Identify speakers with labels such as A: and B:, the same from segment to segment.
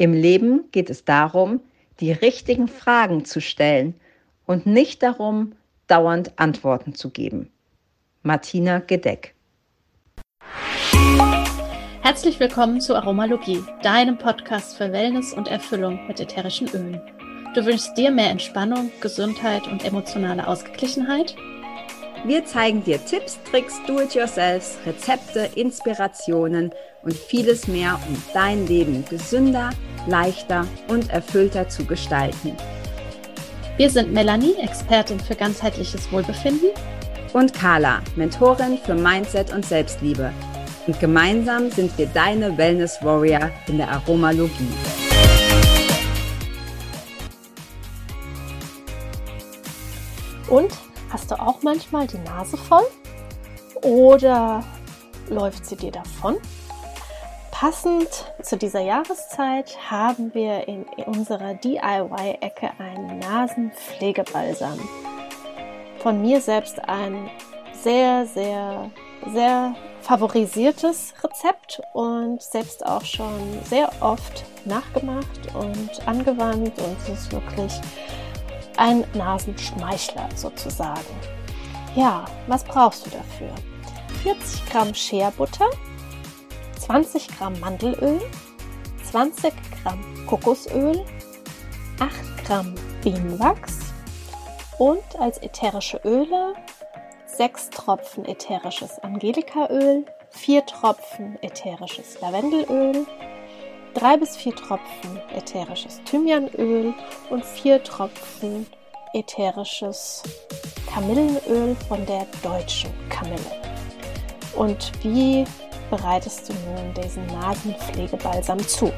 A: Im Leben geht es darum, die richtigen Fragen zu stellen und nicht darum, dauernd Antworten zu geben. Martina Gedeck.
B: Herzlich willkommen zu Aromalogie, deinem Podcast für Wellness und Erfüllung mit ätherischen Ölen. Du wünschst dir mehr Entspannung, Gesundheit und emotionale Ausgeglichenheit?
A: Wir zeigen dir Tipps, Tricks, Do-it-yourselfs, Rezepte, Inspirationen und vieles mehr, um dein Leben gesünder, leichter und erfüllter zu gestalten.
B: Wir sind Melanie, Expertin für ganzheitliches Wohlbefinden.
A: Und Carla, Mentorin für Mindset und Selbstliebe. Und gemeinsam sind wir deine Wellness Warrior in der Aromalogie.
B: Und Hast du auch manchmal die Nase voll? Oder läuft sie dir davon? Passend zu dieser Jahreszeit haben wir in unserer DIY-Ecke einen Nasenpflegebalsam. Von mir selbst ein sehr, sehr, sehr favorisiertes Rezept und selbst auch schon sehr oft nachgemacht und angewandt und es ist wirklich ein Nasenschmeichler sozusagen. Ja, was brauchst du dafür? 40 Gramm Scherbutter, 20 Gramm Mandelöl, 20 Gramm Kokosöl, 8 Gramm Bienenwachs und als ätherische Öle 6 Tropfen ätherisches Angelikaöl, 4 Tropfen ätherisches Lavendelöl, 3 bis 4 Tropfen ätherisches Thymianöl und 4 Tropfen ätherisches Kamillenöl von der deutschen Kamille. Und wie bereitest du nun diesen Nasenpflegebalsam zu?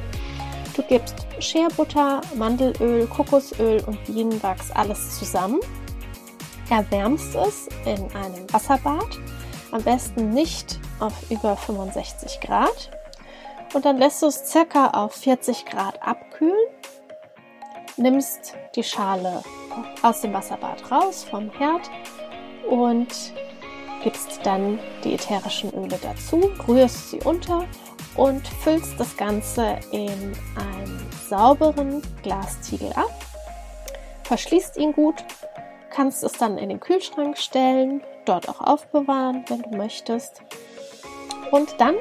B: Du gibst Scherbutter, Mandelöl, Kokosöl und Bienenwachs alles zusammen. Erwärmst es in einem Wasserbad, am besten nicht auf über 65 Grad und dann lässt du es circa auf 40 Grad abkühlen. Nimmst die Schale aus dem Wasserbad raus vom Herd und gibst dann die ätherischen Öle dazu, rührst sie unter und füllst das Ganze in einen sauberen Glastiegel ab. Verschließt ihn gut, kannst es dann in den Kühlschrank stellen, dort auch aufbewahren, wenn du möchtest. Und dann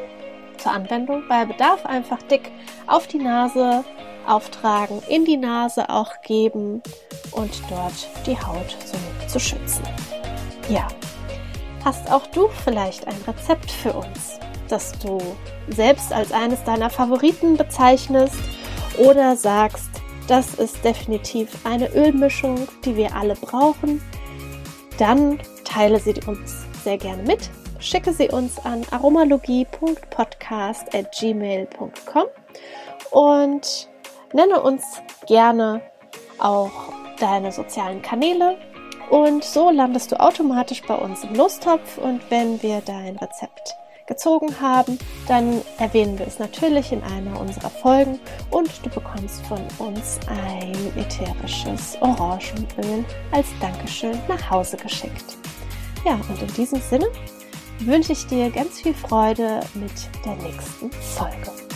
B: zur Anwendung bei Bedarf einfach dick auf die Nase auftragen, in die Nase auch geben und dort die Haut somit zu schützen. Ja, hast auch du vielleicht ein Rezept für uns, das du selbst als eines deiner Favoriten bezeichnest oder sagst, das ist definitiv eine Ölmischung, die wir alle brauchen, dann teile sie uns sehr gerne mit. Schicke sie uns an aromalogie.podcast.gmail.com und nenne uns gerne auch deine sozialen Kanäle und so landest du automatisch bei uns im Lostopf und wenn wir dein Rezept gezogen haben, dann erwähnen wir es natürlich in einer unserer Folgen und du bekommst von uns ein ätherisches Orangenöl als Dankeschön nach Hause geschickt. Ja, und in diesem Sinne wünsche ich dir ganz viel Freude mit der nächsten Folge.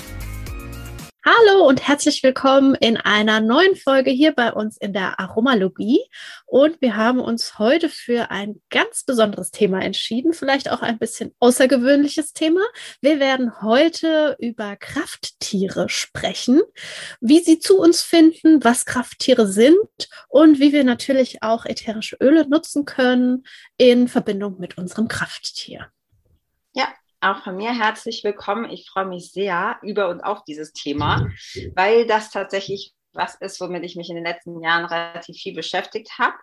B: Hallo und herzlich willkommen in einer neuen Folge hier bei uns in der Aromalogie. Und wir haben uns heute für ein ganz besonderes Thema entschieden, vielleicht auch ein bisschen außergewöhnliches Thema. Wir werden heute über Krafttiere sprechen, wie sie zu uns finden, was Krafttiere sind und wie wir natürlich auch ätherische Öle nutzen können in Verbindung mit unserem Krafttier.
A: Ja, auch von mir herzlich willkommen. Ich freue mich sehr über und auf dieses Thema, weil das tatsächlich was ist, womit ich mich in den letzten Jahren relativ viel beschäftigt habe.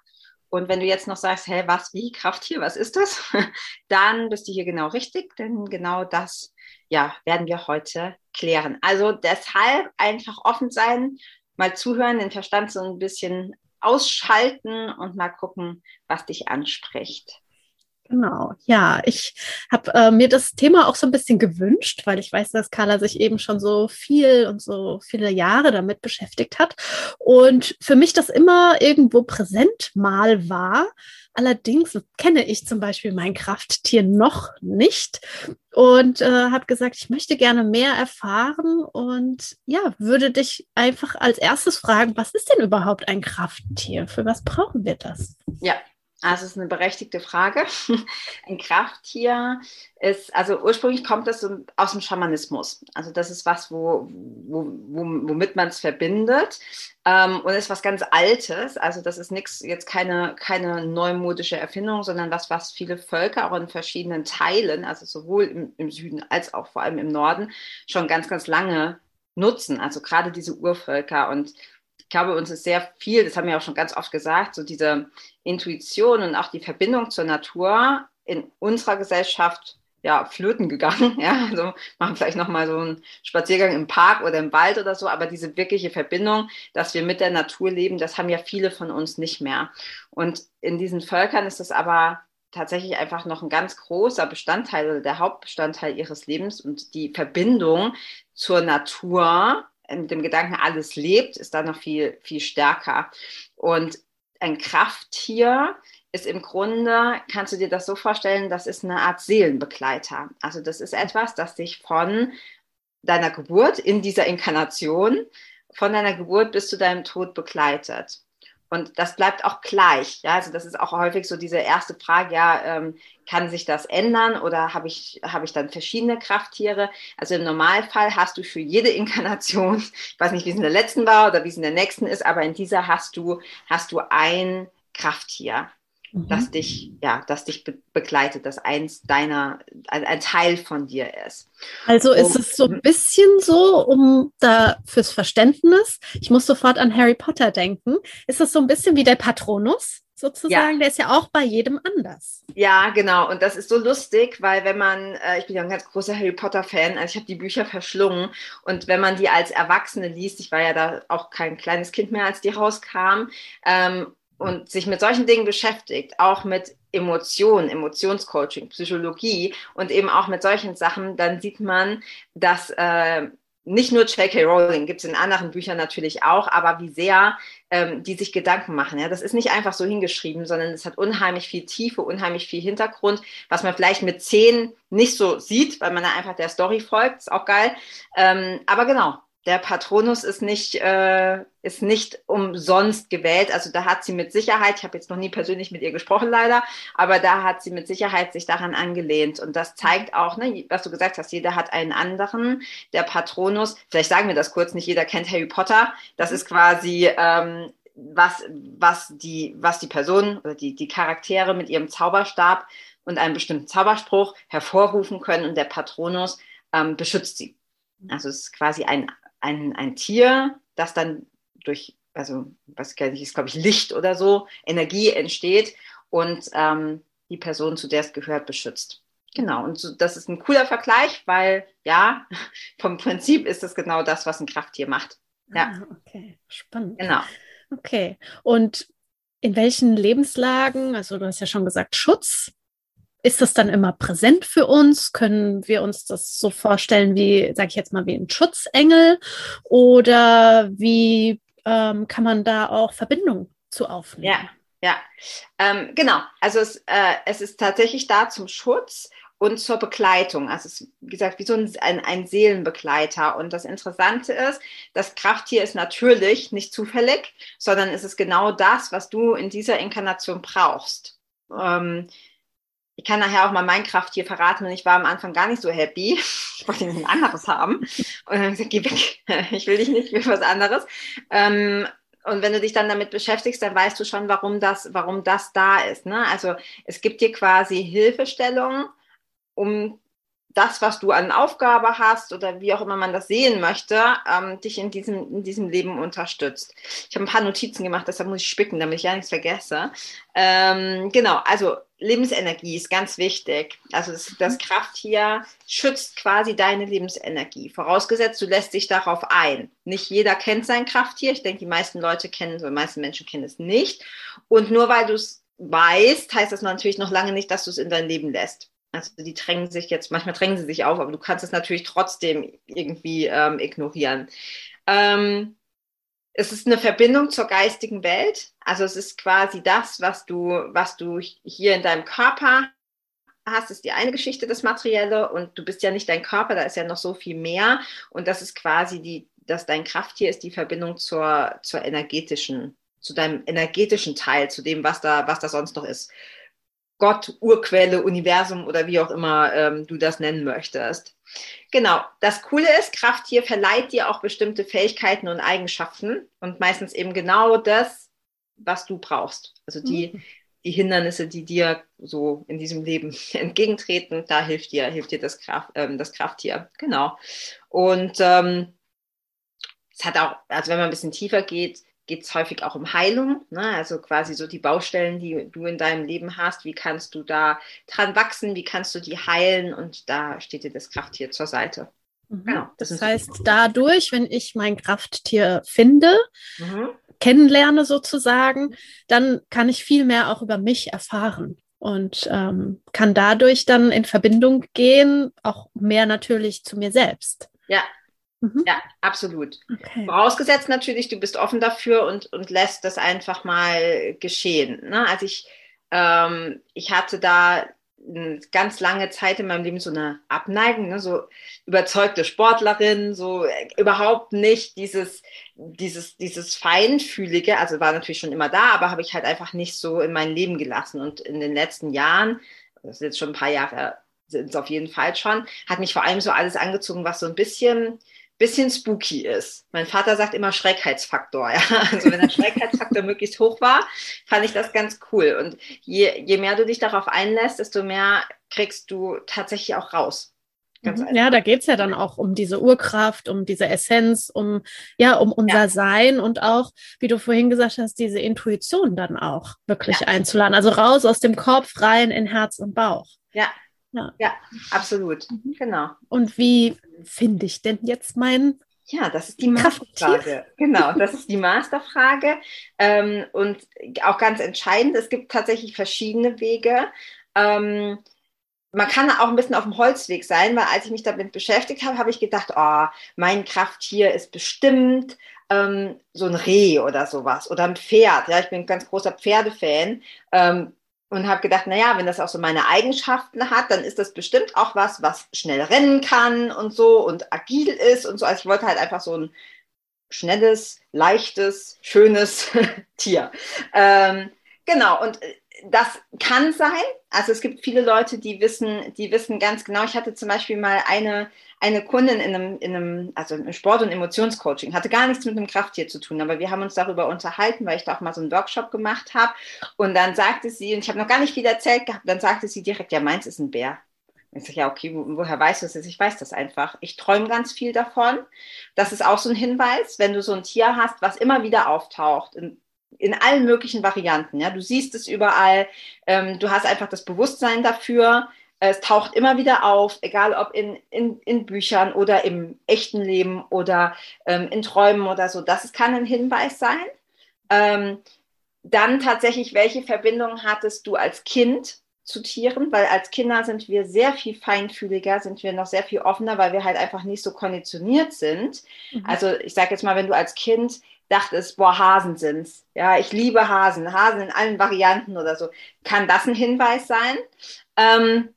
A: Und wenn du jetzt noch sagst, hey, was, wie, Krafttier, was ist das? Dann bist du hier genau richtig, denn genau das, ja, werden wir heute klären. Also deshalb einfach offen sein, mal zuhören, den Verstand so ein bisschen ausschalten und mal gucken, was dich anspricht.
B: Genau, ja, ich habe äh, mir das Thema auch so ein bisschen gewünscht, weil ich weiß, dass Carla sich eben schon so viel und so viele Jahre damit beschäftigt hat und für mich das immer irgendwo präsent mal war. Allerdings kenne ich zum Beispiel mein Krafttier noch nicht und äh, habe gesagt, ich möchte gerne mehr erfahren und ja, würde dich einfach als erstes fragen, was ist denn überhaupt ein Krafttier? Für was brauchen wir das?
A: Ja, also es ist eine berechtigte Frage. Ein Krafttier ist, also ursprünglich kommt das aus dem Schamanismus. Also das ist was, wo, wo, womit man es verbindet ähm, und ist was ganz Altes. Also das ist nichts, jetzt keine, keine neumodische Erfindung, sondern was, was viele Völker auch in verschiedenen Teilen, also sowohl im, im Süden als auch vor allem im Norden, schon ganz, ganz lange nutzen. Also gerade diese Urvölker und ich glaube, uns ist sehr viel, das haben wir auch schon ganz oft gesagt, so diese Intuition und auch die Verbindung zur Natur in unserer Gesellschaft ja, flöten gegangen. Ja, also machen vielleicht nochmal so einen Spaziergang im Park oder im Wald oder so, aber diese wirkliche Verbindung, dass wir mit der Natur leben, das haben ja viele von uns nicht mehr. Und in diesen Völkern ist das aber tatsächlich einfach noch ein ganz großer Bestandteil oder der Hauptbestandteil ihres Lebens und die Verbindung zur Natur mit dem Gedanken, alles lebt, ist da noch viel, viel stärker. Und ein Krafttier ist im Grunde, kannst du dir das so vorstellen, das ist eine Art Seelenbegleiter. Also das ist etwas, das dich von deiner Geburt in dieser Inkarnation, von deiner Geburt bis zu deinem Tod begleitet. Und das bleibt auch gleich. Ja, also das ist auch häufig so diese erste Frage, ja, ähm, kann sich das ändern oder habe ich, habe ich dann verschiedene Krafttiere? Also im Normalfall hast du für jede Inkarnation, ich weiß nicht, wie es in der letzten war oder wie es in der nächsten ist, aber in dieser hast du, hast du ein Krafttier mhm. das dich, ja, das dich be begleitet, das eins deiner, ein, ein, Teil von dir ist.
B: Also ist es so ein bisschen so, um da fürs Verständnis, ich muss sofort an Harry Potter denken, ist es so ein bisschen wie der Patronus? sozusagen, ja. der ist ja auch bei jedem anders.
A: Ja, genau. Und das ist so lustig, weil wenn man, äh, ich bin ja ein ganz großer Harry Potter-Fan, also ich habe die Bücher verschlungen und wenn man die als Erwachsene liest, ich war ja da auch kein kleines Kind mehr, als die rauskamen, ähm, und sich mit solchen Dingen beschäftigt, auch mit Emotionen, Emotionscoaching, Psychologie und eben auch mit solchen Sachen, dann sieht man, dass äh, nicht nur J.K. Rowling, gibt es in anderen Büchern natürlich auch, aber wie sehr ähm, die sich Gedanken machen. Ja? Das ist nicht einfach so hingeschrieben, sondern es hat unheimlich viel Tiefe, unheimlich viel Hintergrund, was man vielleicht mit zehn nicht so sieht, weil man da einfach der Story folgt, ist auch geil. Ähm, aber genau, der Patronus ist nicht, äh, ist nicht umsonst gewählt. Also da hat sie mit Sicherheit, ich habe jetzt noch nie persönlich mit ihr gesprochen leider, aber da hat sie mit Sicherheit sich daran angelehnt. Und das zeigt auch, ne, was du gesagt hast, jeder hat einen anderen. Der Patronus, vielleicht sagen wir das kurz, nicht jeder kennt Harry Potter. Das ist quasi ähm, was, was, die, was die Person oder die, die Charaktere mit ihrem Zauberstab und einem bestimmten Zauberspruch hervorrufen können und der Patronus ähm, beschützt sie. Also es ist quasi ein ein, ein Tier, das dann durch, also was ist, glaube ich, Licht oder so, Energie entsteht und ähm, die Person, zu der es gehört, beschützt. Genau, und so, das ist ein cooler Vergleich, weil ja, vom Prinzip ist das genau das, was ein Krafttier macht. Ja.
B: Ah, okay, spannend. Genau. Okay, und in welchen Lebenslagen, also du hast ja schon gesagt, Schutz, ist das dann immer präsent für uns? Können wir uns das so vorstellen wie, sage ich jetzt mal, wie ein Schutzengel? Oder wie ähm, kann man da auch Verbindung zu aufnehmen?
A: Ja, ja, ähm, genau. Also es, äh, es ist tatsächlich da zum Schutz und zur Begleitung. Also es ist, wie gesagt, wie so ein, ein, ein, Seelenbegleiter. Und das Interessante ist, das Krafttier ist natürlich nicht zufällig, sondern es ist genau das, was du in dieser Inkarnation brauchst. Ähm, ich kann nachher auch mal mein Krafttier verraten und ich war am Anfang gar nicht so happy. Ich wollte ein anderes haben. Und dann habe ich gesagt, geh weg. Ich will dich nicht, ich will was anderes. Ähm, und wenn du dich dann damit beschäftigst, dann weißt du schon, warum das, warum das da ist. Ne? Also es gibt dir quasi Hilfestellung, um das, was du an Aufgabe hast oder wie auch immer man das sehen möchte, ähm, dich in diesem, in diesem Leben unterstützt. Ich habe ein paar Notizen gemacht, deshalb muss ich spicken, damit ich ja nichts vergesse. Ähm, genau, also Lebensenergie ist ganz wichtig. Also das, das Krafttier schützt quasi deine Lebensenergie. Vorausgesetzt, du lässt dich darauf ein. Nicht jeder kennt sein Krafttier. Ich denke, die meisten Leute kennen, so die meisten Menschen kennen es nicht. Und nur weil du es weißt, heißt das natürlich noch lange nicht, dass du es in dein Leben lässt. Also die drängen sich jetzt, manchmal drängen sie sich auf, aber du kannst es natürlich trotzdem irgendwie ähm, ignorieren. Ähm, es ist eine Verbindung zur geistigen Welt. Also es ist quasi das, was du, was du hier in deinem Körper hast, ist die eine Geschichte, das Materielle, und du bist ja nicht dein Körper, da ist ja noch so viel mehr. Und das ist quasi die, dass dein Krafttier ist die Verbindung zur, zur energetischen, zu deinem energetischen Teil, zu dem, was da, was da sonst noch ist. Gott, Urquelle, Universum oder wie auch immer ähm, du das nennen möchtest. Genau, das Coole ist, Krafttier verleiht dir auch bestimmte Fähigkeiten und Eigenschaften und meistens eben genau das, was du brauchst. Also die, mhm. die Hindernisse, die dir so in diesem Leben entgegentreten, da hilft dir, hilft dir das, Kraft, ähm, das Krafttier. Genau. Und ähm, es hat auch, also wenn man ein bisschen tiefer geht, geht es häufig auch um Heilung, ne? also quasi so die Baustellen, die du in deinem Leben hast, wie kannst du da dran wachsen, wie kannst du die heilen und da steht dir das Krafttier zur Seite.
B: Mhm. Genau, das, das heißt, dadurch, wenn ich mein Krafttier finde, mhm. kennenlerne sozusagen, dann kann ich viel mehr auch über mich erfahren und ähm, kann dadurch dann in Verbindung gehen, auch mehr natürlich zu mir selbst.
A: Ja, Mhm. Ja, absolut. Okay. Vorausgesetzt natürlich, du bist offen dafür und, und lässt das einfach mal geschehen. Ne? Also ich, ähm, ich hatte da eine ganz lange Zeit in meinem Leben so eine Abneigung, ne? so überzeugte Sportlerin, so überhaupt nicht dieses, dieses, dieses Feinfühlige, also war natürlich schon immer da, aber habe ich halt einfach nicht so in mein Leben gelassen. Und in den letzten Jahren, das ist jetzt schon ein paar Jahre, sind es auf jeden Fall schon, hat mich vor allem so alles angezogen, was so ein bisschen bisschen spooky ist. Mein Vater sagt immer Schreckheitsfaktor. Ja? Also wenn der Schreckheitsfaktor möglichst hoch war, fand ich das ganz cool. Und je, je mehr du dich darauf einlässt, desto mehr kriegst du tatsächlich auch raus.
B: Mhm. ja, da geht es ja dann auch um diese Urkraft, um diese Essenz, um ja, um unser ja. Sein und auch, wie du vorhin gesagt hast, diese Intuition dann auch wirklich ja. einzuladen. Also raus aus dem Kopf, rein in Herz und Bauch.
A: Ja, ja, ja absolut. Mhm. Genau.
B: Und wie finde ich denn jetzt meinen
A: ja, das ist die Masterfrage. Genau, das ist die Masterfrage. Ähm, und auch ganz entscheidend, es gibt tatsächlich verschiedene Wege. Ähm, man kann auch ein bisschen auf dem Holzweg sein, weil als ich mich damit beschäftigt habe, habe ich gedacht, oh, mein Krafttier ist bestimmt ähm, so ein Reh oder sowas oder ein Pferd. Ja, ich bin ein ganz großer Pferdefan. Ähm, und habe gedacht, naja, wenn das auch so meine Eigenschaften hat, dann ist das bestimmt auch was, was schnell rennen kann und so und agil ist und so. Also ich wollte halt einfach so ein schnelles, leichtes, schönes Tier. Ähm, genau, und äh, das kann sein. Also es gibt viele Leute, die wissen, die wissen ganz genau. Ich hatte zum Beispiel mal eine, eine Kundin in einem, in einem, also im Sport- und Emotionscoaching, hatte gar nichts mit einem Krafttier zu tun, aber wir haben uns darüber unterhalten, weil ich da auch mal so einen Workshop gemacht habe. Und dann sagte sie, und ich habe noch gar nicht viel erzählt gehabt, dann sagte sie direkt, ja, meins ist ein Bär. Ich sage, ja, okay, wo, woher weißt du das? Ich weiß das einfach. Ich träume ganz viel davon. Das ist auch so ein Hinweis, wenn du so ein Tier hast, was immer wieder auftaucht, in in allen möglichen Varianten. Ja, du siehst es überall. Ähm, du hast einfach das Bewusstsein dafür. Es taucht immer wieder auf, egal ob in, in, in Büchern oder im echten Leben oder ähm, in Träumen oder so. Das kann ein Hinweis sein. Ähm, dann tatsächlich, welche Verbindung hattest du als Kind zu Tieren? Weil als Kinder sind wir sehr viel feinfühliger, sind wir noch sehr viel offener, weil wir halt einfach nicht so konditioniert sind. Mhm. Also ich sage jetzt mal, wenn du als Kind dachtest, boah, Hasen sind's. Ja, ich liebe Hasen, Hasen in allen Varianten oder so. Kann das ein Hinweis sein? Ähm,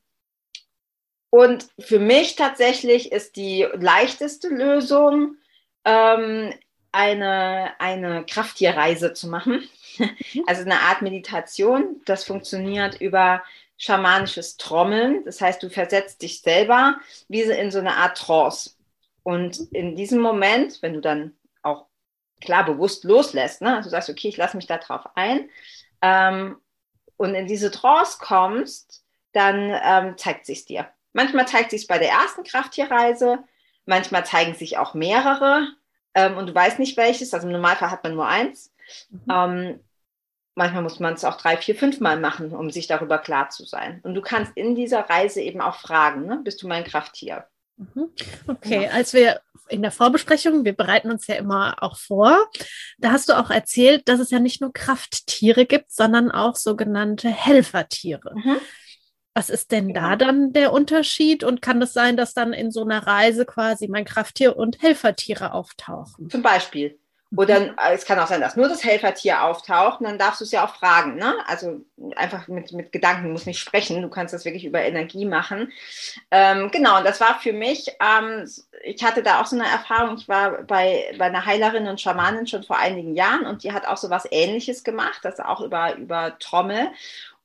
A: und für mich tatsächlich ist die leichteste Lösung, ähm, eine, eine Krafttierreise zu machen. Also eine Art Meditation. Das funktioniert über schamanisches Trommeln. Das heißt, du versetzt dich selber wie in so eine Art Trance. Und in diesem Moment, wenn du dann klar bewusst loslässt. Ne? Du sagst, okay, ich lasse mich da drauf ein. Ähm, und in diese Trance kommst, dann ähm, zeigt sich dir. Manchmal zeigt sich bei der ersten Krafttierreise, manchmal zeigen sich auch mehrere ähm, und du weißt nicht welches. Also im Normalfall hat man nur eins. Mhm. Ähm, manchmal muss man es auch drei, vier, fünf Mal machen, um sich darüber klar zu sein. Und du kannst in dieser Reise eben auch fragen, ne? bist du mein Krafttier?
B: Mhm. Okay, ja. als wir in der Vorbesprechung, wir bereiten uns ja immer auch vor, da hast du auch erzählt, dass es ja nicht nur Krafttiere gibt, sondern auch sogenannte Helfertiere. Mhm. Was ist denn da genau. dann der Unterschied? Und kann es sein, dass dann in so einer Reise quasi mein Krafttier und Helfertiere auftauchen?
A: Zum Beispiel. Oder mhm. äh, es kann auch sein, dass nur das Helfertier auftaucht und dann darfst du es ja auch fragen. Ne? Also einfach mit, mit Gedanken, muss nicht sprechen. Du kannst das wirklich über Energie machen. Ähm, genau, und das war für mich, ähm, ich hatte da auch so eine Erfahrung. Ich war bei, bei einer Heilerin und Schamanin schon vor einigen Jahren und die hat auch so was Ähnliches gemacht, das auch über, über Trommel.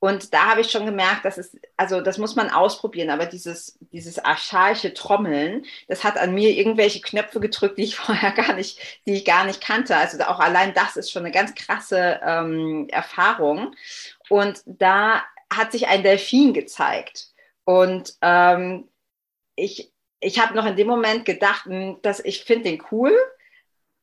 A: Und da habe ich schon gemerkt, dass es, also das muss man ausprobieren, aber dieses, dieses archaische Trommeln, das hat an mir irgendwelche Knöpfe gedrückt, die ich vorher gar nicht, die ich gar nicht kannte. Also auch allein das ist schon eine ganz krasse ähm, Erfahrung. Und da hat sich ein Delfin gezeigt. Und ähm, ich, ich habe noch in dem Moment gedacht, hm, dass ich finde den cool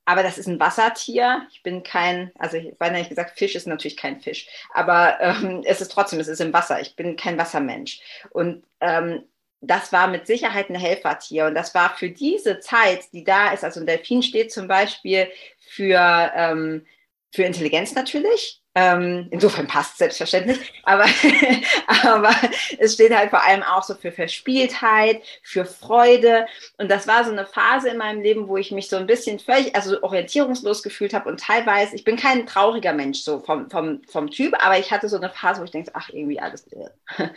A: aber das ist ein Wassertier. Ich bin kein, also ich habe nicht gesagt, Fisch ist natürlich kein Fisch, aber ähm, es ist trotzdem, es ist im Wasser. Ich bin kein Wassermensch. Und ähm, das war mit Sicherheit ein Helfertier. Und das war für diese Zeit, die da ist, also ein Delfin steht zum Beispiel für, ähm, für Intelligenz natürlich, ähm, insofern passt selbstverständlich, aber, aber es steht halt vor allem auch so für Verspieltheit, für Freude. Und das war so eine Phase in meinem Leben, wo ich mich so ein bisschen völlig, also orientierungslos gefühlt habe und teilweise, ich bin kein trauriger Mensch so vom, vom, vom Typ, aber ich hatte so eine Phase, wo ich denke, ach, irgendwie alles.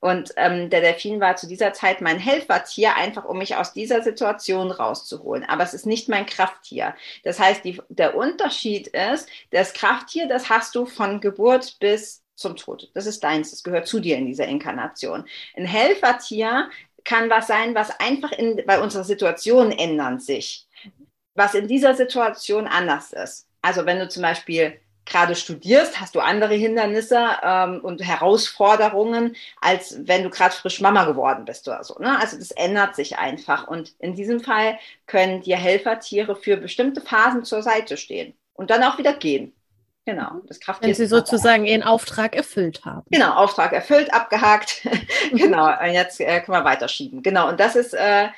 A: Und ähm, der Delfin war zu dieser Zeit mein Helfertier, einfach um mich aus dieser Situation rauszuholen. Aber es ist nicht mein Krafttier. Das heißt, die, der Unterschied ist, das Krafttier, das hast du von Geburt bis zum Tod. Das ist deins, das gehört zu dir in dieser Inkarnation. Ein Helfertier kann was sein, was einfach in, bei unserer Situation ändern sich, was in dieser Situation anders ist. Also wenn du zum Beispiel gerade studierst, hast du andere Hindernisse ähm, und Herausforderungen, als wenn du gerade frisch Mama geworden bist oder so. Ne? Also das ändert sich einfach. Und in diesem Fall können dir Helfertiere für bestimmte Phasen zur Seite stehen und dann auch wieder gehen. Genau,
B: das Krafttier. Wenn Sie sozusagen Ihren Auftrag erfüllt haben.
A: Genau, Auftrag erfüllt, abgehakt. genau, jetzt äh, können wir weiterschieben. Genau, und das ist, äh,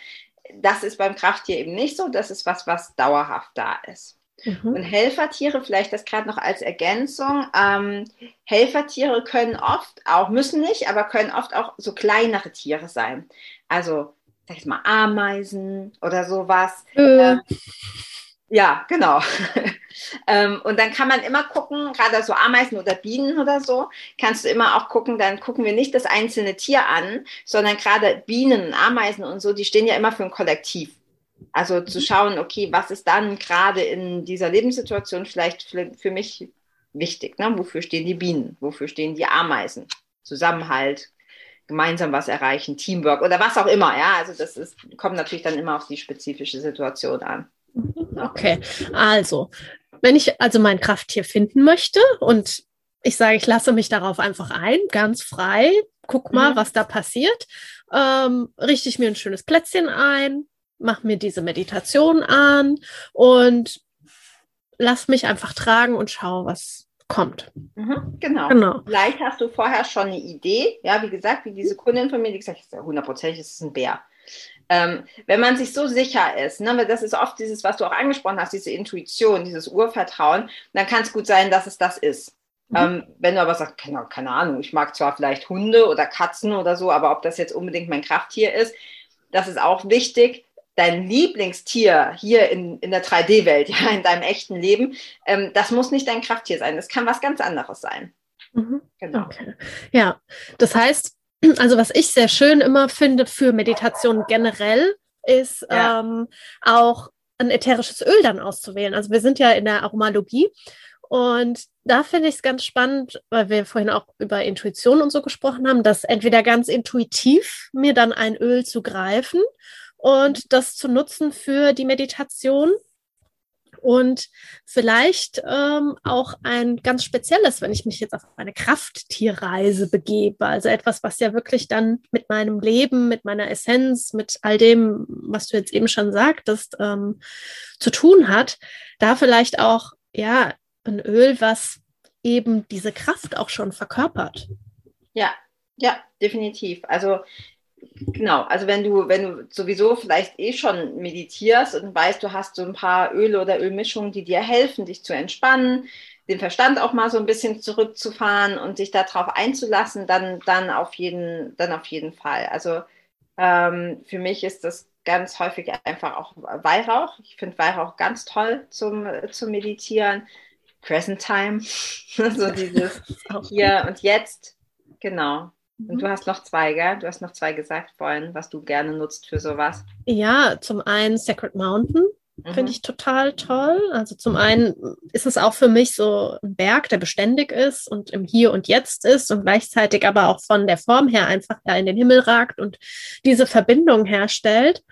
A: das ist beim Krafttier eben nicht so. Das ist was, was dauerhaft da ist. Mhm. Und Helfertiere, vielleicht das gerade noch als Ergänzung. Ähm, Helfertiere können oft auch, müssen nicht, aber können oft auch so kleinere Tiere sein. Also, sag ich mal, Ameisen oder sowas. Äh. Ja, genau. ähm, und dann kann man immer gucken, gerade so Ameisen oder Bienen oder so, kannst du immer auch gucken, dann gucken wir nicht das einzelne Tier an, sondern gerade Bienen, Ameisen und so, die stehen ja immer für ein Kollektiv. Also zu mhm. schauen, okay, was ist dann gerade in dieser Lebenssituation vielleicht für, für mich wichtig? Ne? Wofür stehen die Bienen? Wofür stehen die Ameisen? Zusammenhalt, gemeinsam was erreichen, Teamwork oder was auch immer. Ja, also das ist, kommt natürlich dann immer auf die spezifische Situation an.
B: Okay, also, wenn ich also mein Krafttier finden möchte und ich sage, ich lasse mich darauf einfach ein, ganz frei, guck mal, mhm. was da passiert, ähm, richte ich mir ein schönes Plätzchen ein, mache mir diese Meditation an und lass mich einfach tragen und schau, was kommt.
A: Mhm, genau. genau. Vielleicht hast du vorher schon eine Idee, ja, wie gesagt, wie diese Kundin von mir, die gesagt hat, hundertprozentig ist es ein Bär. Ähm, wenn man sich so sicher ist, ne, das ist oft dieses, was du auch angesprochen hast, diese Intuition, dieses Urvertrauen, dann kann es gut sein, dass es das ist. Mhm. Ähm, wenn du aber sagst, keine, keine Ahnung, ich mag zwar vielleicht Hunde oder Katzen oder so, aber ob das jetzt unbedingt mein Krafttier ist, das ist auch wichtig. Dein Lieblingstier hier in, in der 3D-Welt, ja, in deinem echten Leben, ähm, das muss nicht dein Krafttier sein. Das kann was ganz anderes sein.
B: Mhm. Genau. Okay. Ja, das heißt, also was ich sehr schön immer finde für Meditation generell, ist ja. ähm, auch ein ätherisches Öl dann auszuwählen. Also wir sind ja in der Aromalogie und da finde ich es ganz spannend, weil wir vorhin auch über Intuition und so gesprochen haben, dass entweder ganz intuitiv mir dann ein Öl zu greifen und das zu nutzen für die Meditation und vielleicht ähm, auch ein ganz spezielles, wenn ich mich jetzt auf eine Krafttierreise begebe, also etwas, was ja wirklich dann mit meinem Leben, mit meiner Essenz, mit all dem, was du jetzt eben schon sagtest, ähm, zu tun hat, da vielleicht auch ja ein Öl, was eben diese Kraft auch schon verkörpert.
A: Ja, ja, definitiv. Also genau, also wenn du, wenn du sowieso vielleicht eh schon meditierst und weißt, du hast so ein paar Öle oder Ölmischungen, die dir helfen, dich zu entspannen, den Verstand auch mal so ein bisschen zurückzufahren und sich darauf einzulassen, dann, dann, auf, jeden, dann auf jeden Fall. Also ähm, für mich ist das ganz häufig einfach auch Weihrauch. Ich finde Weihrauch ganz toll zum, zum Meditieren. Present Time, so dieses hier und jetzt. Genau. Und du mhm. hast noch zwei, gell? Du hast noch zwei gesagt vorhin, was du gerne nutzt für sowas.
B: Ja, zum einen Sacred Mountain. Mhm. Finde ich total toll. Also zum einen ist es auch für mich so ein Berg, der beständig ist und im Hier und Jetzt ist und gleichzeitig aber auch von der Form her einfach da in den Himmel ragt und diese Verbindung herstellt.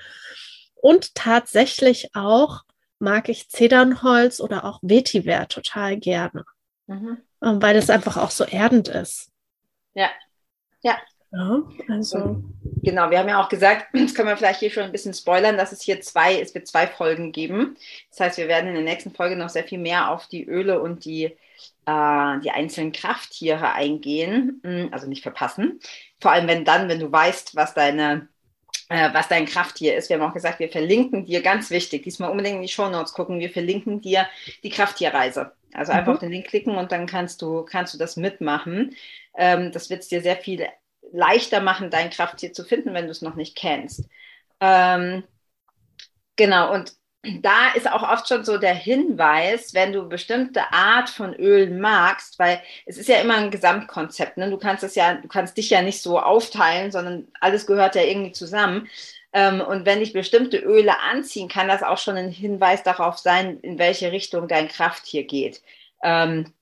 B: Und tatsächlich auch mag ich Zedernholz oder auch Vetiver total gerne, mhm. Ähm, weil es einfach auch so erdend ist.
A: Ja, ja. Ja, also. Genau, wir haben ja auch gesagt, das können wir vielleicht hier schon ein bisschen spoilern, dass es hier zwei, es wird zwei Folgen geben. Das heißt, wir werden in der nächsten Folge noch sehr viel mehr auf die Öle und die, äh, die einzelnen Krafttiere eingehen. Hm, also nicht verpassen. Vor allem, wenn dann, wenn du weißt, was deine äh, was dein Krafttier ist. Wir haben auch gesagt, wir verlinken dir, ganz wichtig, diesmal unbedingt in die Show Notes gucken, wir verlinken dir die Krafttierreise. Also mhm. einfach auf den Link klicken und dann kannst du, kannst du das mitmachen. Ähm, das wird es dir sehr viel leichter machen, dein Krafttier zu finden, wenn du es noch nicht kennst. Ähm, genau, und da ist auch oft schon so der Hinweis, wenn du bestimmte Art von Öl magst, weil es ist ja immer ein Gesamtkonzept. Ne? Du kannst es ja, du kannst dich ja nicht so aufteilen, sondern alles gehört ja irgendwie zusammen. Ähm, und wenn dich bestimmte Öle anziehen, kann das auch schon ein Hinweis darauf sein, in welche Richtung dein Krafttier geht. Ähm,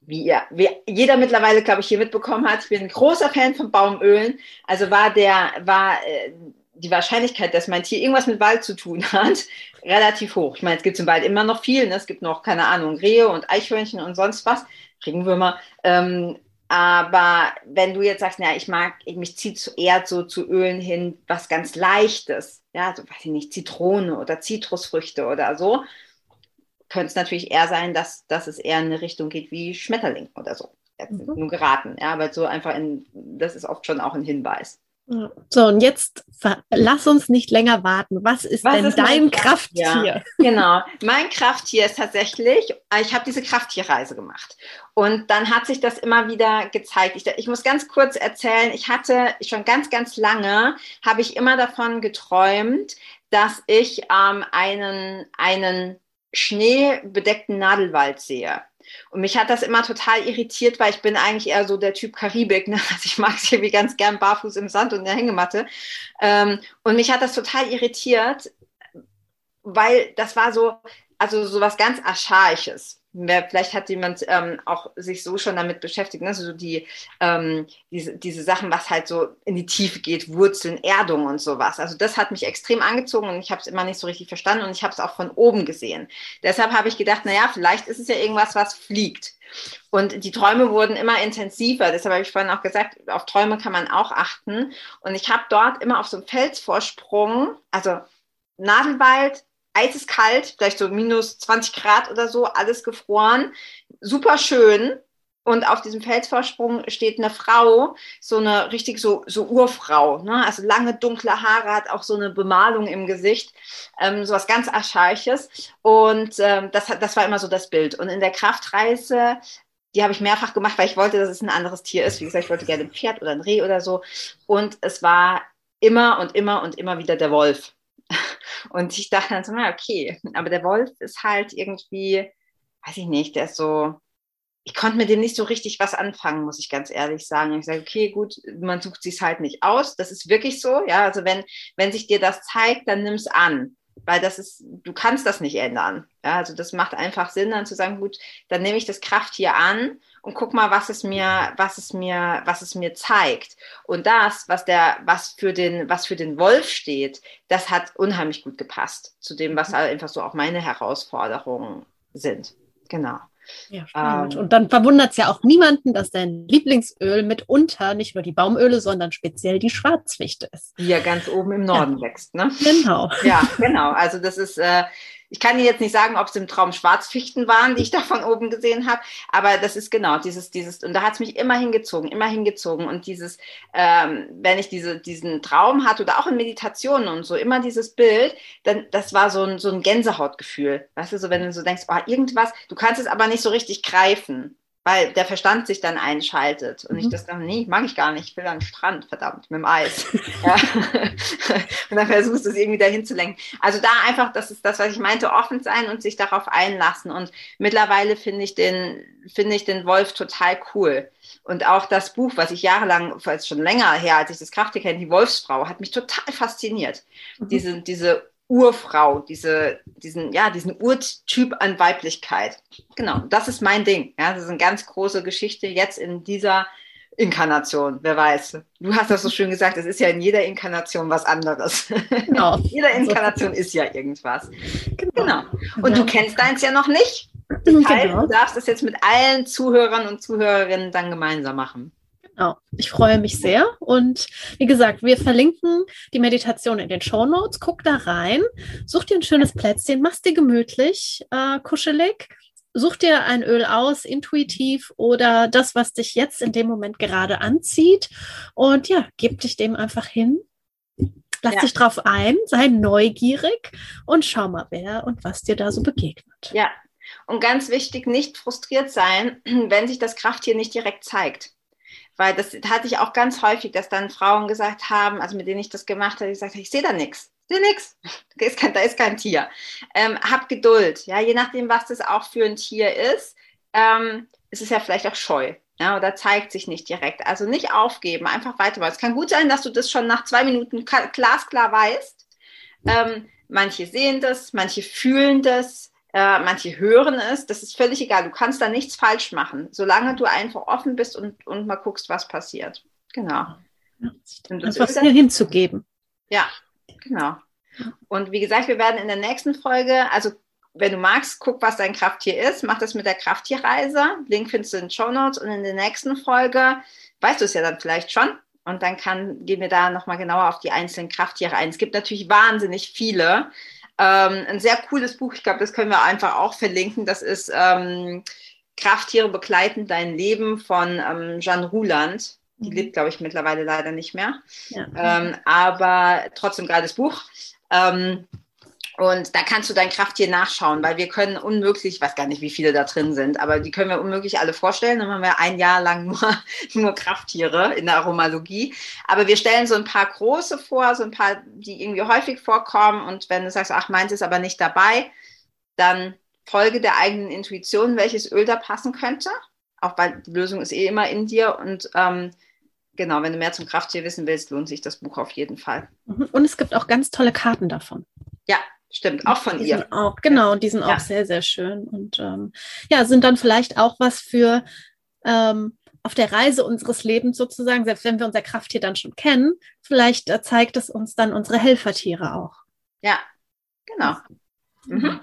A: wie, ja, wie jeder mittlerweile, glaube ich, hier mitbekommen hat, ich bin ein großer Fan von Baumölen. Also war der, war äh, die Wahrscheinlichkeit, dass mein Tier irgendwas mit Wald zu tun hat, relativ hoch. Ich meine, es gibt im Wald immer noch viel. Ne? Es gibt noch, keine Ahnung, Rehe und Eichhörnchen und sonst was, Regenwürmer. Aber wenn du jetzt sagst, na, ich mag, ich, mich zieht eher so zu Ölen hin, was ganz Leichtes, ja, so weiß ich nicht, Zitrone oder Zitrusfrüchte oder so, könnte es natürlich eher sein, dass, dass es eher in eine Richtung geht wie Schmetterling oder so. Jetzt mhm. nur geraten, ja, aber so einfach in, das ist oft schon auch ein Hinweis.
B: So, und jetzt lass uns nicht länger warten. Was ist Was denn ist dein Krafttier? Krafttier?
A: Genau, mein Krafttier ist tatsächlich, ich habe diese Krafttierreise gemacht. Und dann hat sich das immer wieder gezeigt. Ich, ich muss ganz kurz erzählen, ich hatte schon ganz, ganz lange, habe ich immer davon geträumt, dass ich ähm, einen, einen schneebedeckten Nadelwald sehe. Und mich hat das immer total irritiert, weil ich bin eigentlich eher so der Typ Karibik. Ne? Also ich mag es irgendwie ganz gern barfuß im Sand und in der Hängematte. Ähm, und mich hat das total irritiert, weil das war so, also so was ganz Archaisches vielleicht hat jemand ähm, auch sich so schon damit beschäftigt, ne? also die, ähm, diese, diese Sachen, was halt so in die Tiefe geht, Wurzeln, Erdung und sowas. Also das hat mich extrem angezogen und ich habe es immer nicht so richtig verstanden und ich habe es auch von oben gesehen. Deshalb habe ich gedacht, naja, vielleicht ist es ja irgendwas, was fliegt. Und die Träume wurden immer intensiver. Deshalb habe ich vorhin auch gesagt, auf Träume kann man auch achten. Und ich habe dort immer auf so einem Felsvorsprung, also Nadelwald, eiseskalt, vielleicht so minus 20 Grad oder so, alles gefroren, super schön. Und auf diesem Felsvorsprung steht eine Frau, so eine richtig so, so Urfrau, ne? also lange dunkle Haare, hat auch so eine Bemalung im Gesicht, ähm, so was ganz Archaisches. Und ähm, das, das war immer so das Bild. Und in der Kraftreise, die habe ich mehrfach gemacht, weil ich wollte, dass es ein anderes Tier ist. Wie gesagt, ich wollte gerne ein Pferd oder ein Reh oder so. Und es war immer und immer und immer wieder der Wolf. Und ich dachte dann so, na okay, aber der Wolf ist halt irgendwie, weiß ich nicht, der ist so, ich konnte mit dem nicht so richtig was anfangen, muss ich ganz ehrlich sagen. Ich sage, okay, gut, man sucht sich halt nicht aus. Das ist wirklich so, ja. Also wenn, wenn sich dir das zeigt, dann nimm es an. Weil das ist, du kannst das nicht ändern. Ja, also das macht einfach Sinn, dann zu sagen, gut, dann nehme ich das Kraft hier an und guck mal, was es mir, was es mir, was es mir zeigt. Und das, was der, was für den, was für den Wolf steht, das hat unheimlich gut gepasst zu dem, was mhm. einfach so auch meine Herausforderungen sind. Genau.
B: Ja, spannend. Ähm, und dann verwundert es ja auch niemanden, dass dein Lieblingsöl mitunter nicht nur die Baumöle, sondern speziell die Schwarzwichte ist.
A: Die ja ganz oben im Norden
B: ja.
A: wächst, ne?
B: Genau.
A: Ja, genau. Also das ist, äh, Ich kann dir jetzt nicht sagen, ob es im Traum Schwarzfichten waren, die ich da von oben gesehen habe, aber das ist genau dieses, dieses, und da hat es mich immer hingezogen, immer hingezogen. Und dieses, ähm, wenn ich diese, diesen Traum hatte oder auch in Meditationen und so, immer dieses Bild, dann das war so ein, so ein Gänsehautgefühl. Weißt du, so wenn du so denkst, oh, irgendwas, du kannst es aber nicht so richtig greifen weil der Verstand sich dann einschaltet und mhm. ich das dann, nee, mag ich gar nicht, ich will an den Strand, verdammt, mit dem Eis. ja. und dann versuchst du es irgendwie dahin zu lenken. Also da einfach, das ist das, was ich meinte, offen sein und sich darauf einlassen. Und mittlerweile finde ich den, finde ich den Wolf total cool. Und auch das Buch, was ich jahrelang, schon länger her, als ich das Krafttier kenne, die Wolfsfrau, hat mich total fasziniert. Mhm. Diese, diese Urfrau, diese, diesen, ja, diesen Urtyp an Weiblichkeit. Genau, das ist mein Ding. Ja, das ist eine ganz große Geschichte jetzt in dieser Inkarnation, wer weiß. Du hast das so schön gesagt, es ist ja in jeder Inkarnation was anderes. Genau. jeder Inkarnation ist ja irgendwas. Genau. genau. Und du kennst deins ja noch nicht. Das heißt, genau. du darfst es jetzt mit allen Zuhörern und Zuhörerinnen dann gemeinsam machen.
B: Genau. Ich freue mich sehr. Und wie gesagt, wir verlinken die Meditation in den Show Notes. Guck da rein, such dir ein schönes Plätzchen, mach's dir gemütlich, äh, kuschelig. Such dir ein Öl aus, intuitiv oder das, was dich jetzt in dem Moment gerade anzieht. Und ja, gib dich dem einfach hin. Lass ja. dich drauf ein, sei neugierig und schau mal, wer und was dir da so begegnet.
A: Ja, und ganz wichtig, nicht frustriert sein, wenn sich das Krafttier nicht direkt zeigt. Weil das hatte ich auch ganz häufig, dass dann Frauen gesagt haben, also mit denen ich das gemacht habe, ich gesagt, ich sehe da nichts. Ich sehe nichts. Da ist kein, da ist kein Tier. Ähm, hab Geduld. Ja, je nachdem, was das auch für ein Tier ist, ähm, ist es ja vielleicht auch scheu. Ja, oder zeigt sich nicht direkt. Also nicht aufgeben, einfach weitermachen. Es kann gut sein, dass du das schon nach zwei Minuten glasklar weißt. Ähm, manche sehen das, manche fühlen das, äh, manche hören es, das ist völlig egal. Du kannst da nichts falsch machen, solange du einfach offen bist und, und mal guckst, was passiert. Genau.
B: Ja, einfach hier hinzugeben.
A: Ja, genau. Und wie gesagt, wir werden in der nächsten Folge, also wenn du magst, guck, was dein Krafttier ist, mach das mit der Krafttierreise. Link findest du in den Show Notes und in der nächsten Folge weißt du es ja dann vielleicht schon. Und dann kann, gehen wir da nochmal genauer auf die einzelnen Krafttiere ein. Es gibt natürlich wahnsinnig viele. Ähm, ein sehr cooles Buch, ich glaube, das können wir einfach auch verlinken. Das ist ähm, Krafttiere begleiten dein Leben von ähm, Jeanne Ruland. Die mhm. lebt, glaube ich, mittlerweile leider nicht mehr. Ja. Ähm, aber trotzdem geiles Buch. Ähm, und da kannst du dein Krafttier nachschauen, weil wir können unmöglich, ich weiß gar nicht, wie viele da drin sind, aber die können wir unmöglich alle vorstellen. Dann haben wir ein Jahr lang nur, nur Krafttiere in der Aromalogie. Aber wir stellen so ein paar große vor, so ein paar, die irgendwie häufig vorkommen. Und wenn du sagst, ach, meins ist aber nicht dabei, dann folge der eigenen Intuition, welches Öl da passen könnte. Auch weil die Lösung ist eh immer in dir. Und ähm, genau, wenn du mehr zum Krafttier wissen willst, lohnt sich das Buch auf jeden Fall.
B: Mhm. Und es gibt auch ganz tolle Karten davon.
A: Ja, Stimmt, auch von ihr.
B: Auch, genau, die sind ja. auch sehr, sehr schön. Und ähm, ja, sind dann vielleicht auch was für ähm, auf der Reise unseres Lebens sozusagen, selbst wenn wir unser Krafttier dann schon kennen, vielleicht äh, zeigt es uns dann unsere Helfertiere auch.
A: Ja, genau.
B: Mhm.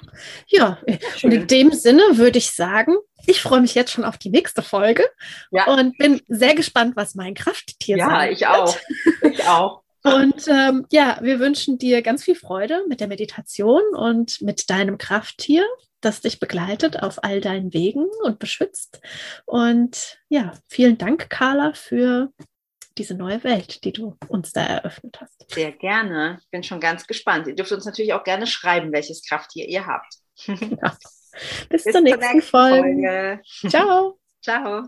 B: Ja, und in dem Sinne würde ich sagen, ich freue mich jetzt schon auf die nächste Folge ja. und bin sehr gespannt, was mein Krafttier
A: ja, sagt. Ja, ich auch. Ich auch.
B: Und ähm, ja, wir wünschen dir ganz viel Freude mit der Meditation und mit deinem Krafttier, das dich begleitet auf all deinen Wegen und beschützt. Und ja, vielen Dank, Carla, für diese neue Welt, die du uns da eröffnet hast.
A: Sehr gerne. Ich bin schon ganz gespannt. Ihr dürft uns natürlich auch gerne schreiben, welches Krafttier ihr habt.
B: Genau. Bis, Bis, zur nächsten, Folge. Folge. Ciao.
A: Ciao.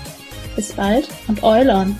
B: Bis bald und Eulon!